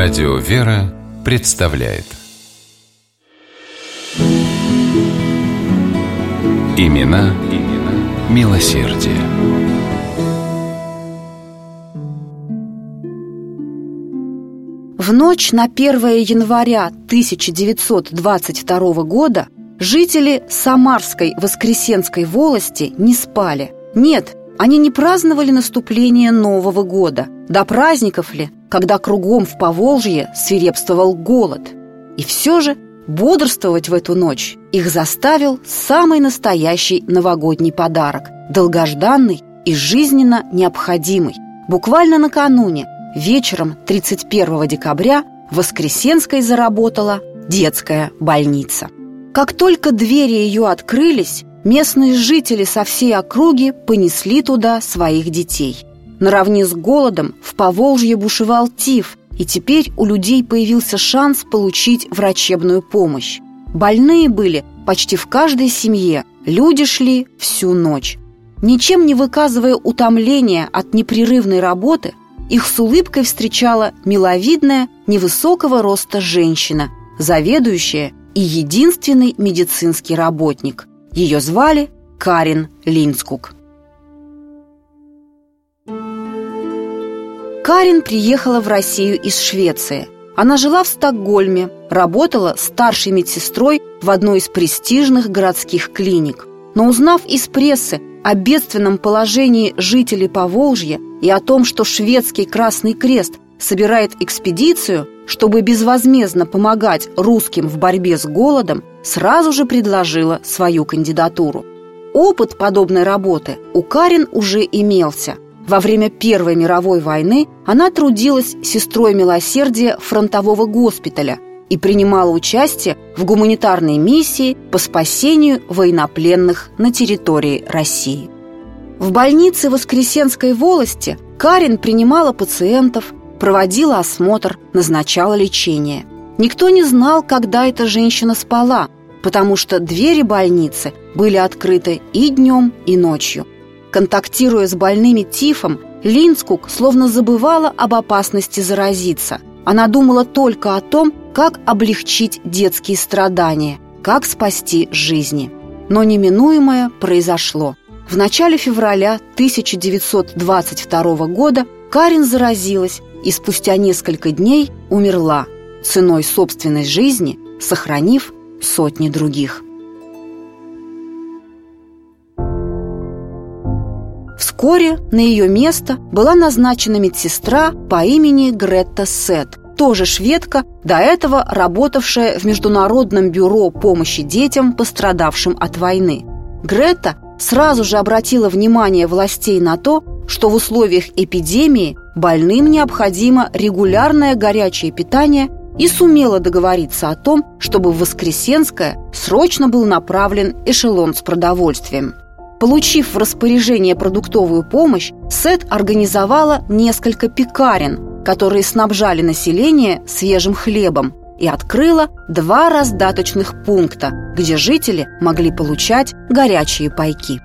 Радио «Вера» представляет Имена, имена милосердие. В ночь на 1 января 1922 года жители Самарской Воскресенской волости не спали. Нет, они не праздновали наступление Нового года. До праздников ли, когда кругом в Поволжье свирепствовал голод. И все же бодрствовать в эту ночь их заставил самый настоящий новогодний подарок – долгожданный и жизненно необходимый. Буквально накануне, вечером 31 декабря, в Воскресенской заработала детская больница. Как только двери ее открылись, местные жители со всей округи понесли туда своих детей. Наравне с голодом в Поволжье бушевал тиф, и теперь у людей появился шанс получить врачебную помощь. Больные были почти в каждой семье, люди шли всю ночь. Ничем не выказывая утомления от непрерывной работы, их с улыбкой встречала миловидная, невысокого роста женщина, заведующая и единственный медицинский работник. Ее звали Карин Линскук. Карин приехала в Россию из Швеции. Она жила в Стокгольме, работала старшей медсестрой в одной из престижных городских клиник. Но узнав из прессы о бедственном положении жителей Поволжья и о том, что шведский Красный Крест собирает экспедицию, чтобы безвозмездно помогать русским в борьбе с голодом, сразу же предложила свою кандидатуру. Опыт подобной работы у Карин уже имелся. Во время Первой мировой войны она трудилась сестрой милосердия фронтового госпиталя и принимала участие в гуманитарной миссии по спасению военнопленных на территории России. В больнице Воскресенской волости Карин принимала пациентов, проводила осмотр, назначала лечение. Никто не знал, когда эта женщина спала, потому что двери больницы были открыты и днем, и ночью. Контактируя с больными тифом, Линскук словно забывала об опасности заразиться. Она думала только о том, как облегчить детские страдания, как спасти жизни. Но неминуемое произошло. В начале февраля 1922 года Карин заразилась и спустя несколько дней умерла, ценой собственной жизни, сохранив сотни других. Вскоре на ее место была назначена медсестра по имени Гретта Сет, тоже шведка, до этого работавшая в Международном бюро помощи детям, пострадавшим от войны. Гретта сразу же обратила внимание властей на то, что в условиях эпидемии больным необходимо регулярное горячее питание и сумела договориться о том, чтобы в Воскресенское срочно был направлен эшелон с продовольствием. Получив в распоряжение продуктовую помощь, Сет организовала несколько пекарен, которые снабжали население свежим хлебом, и открыла два раздаточных пункта, где жители могли получать горячие пайки.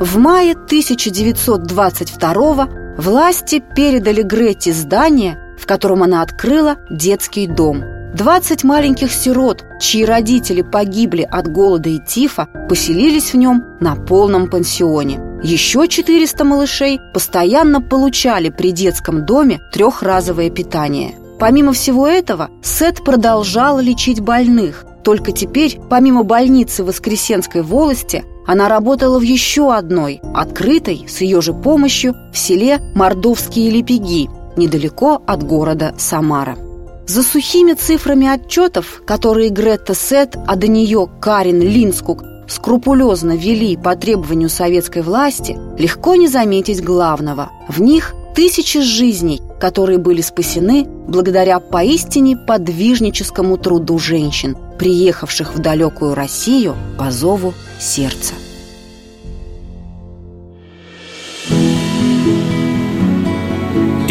В мае 1922 власти передали Гретти здание, в котором она открыла детский дом. 20 маленьких сирот, чьи родители погибли от голода и тифа, поселились в нем на полном пансионе. Еще 400 малышей постоянно получали при детском доме трехразовое питание. Помимо всего этого, Сет продолжала лечить больных. Только теперь, помимо больницы Воскресенской волости, она работала в еще одной, открытой, с ее же помощью, в селе Мордовские Лепеги, недалеко от города Самара. За сухими цифрами отчетов, которые Гретта Сет, а до нее Карин Линскук скрупулезно вели по требованию советской власти, легко не заметить главного. В них тысячи жизней, которые были спасены благодаря поистине подвижническому труду женщин, приехавших в далекую Россию по зову сердца.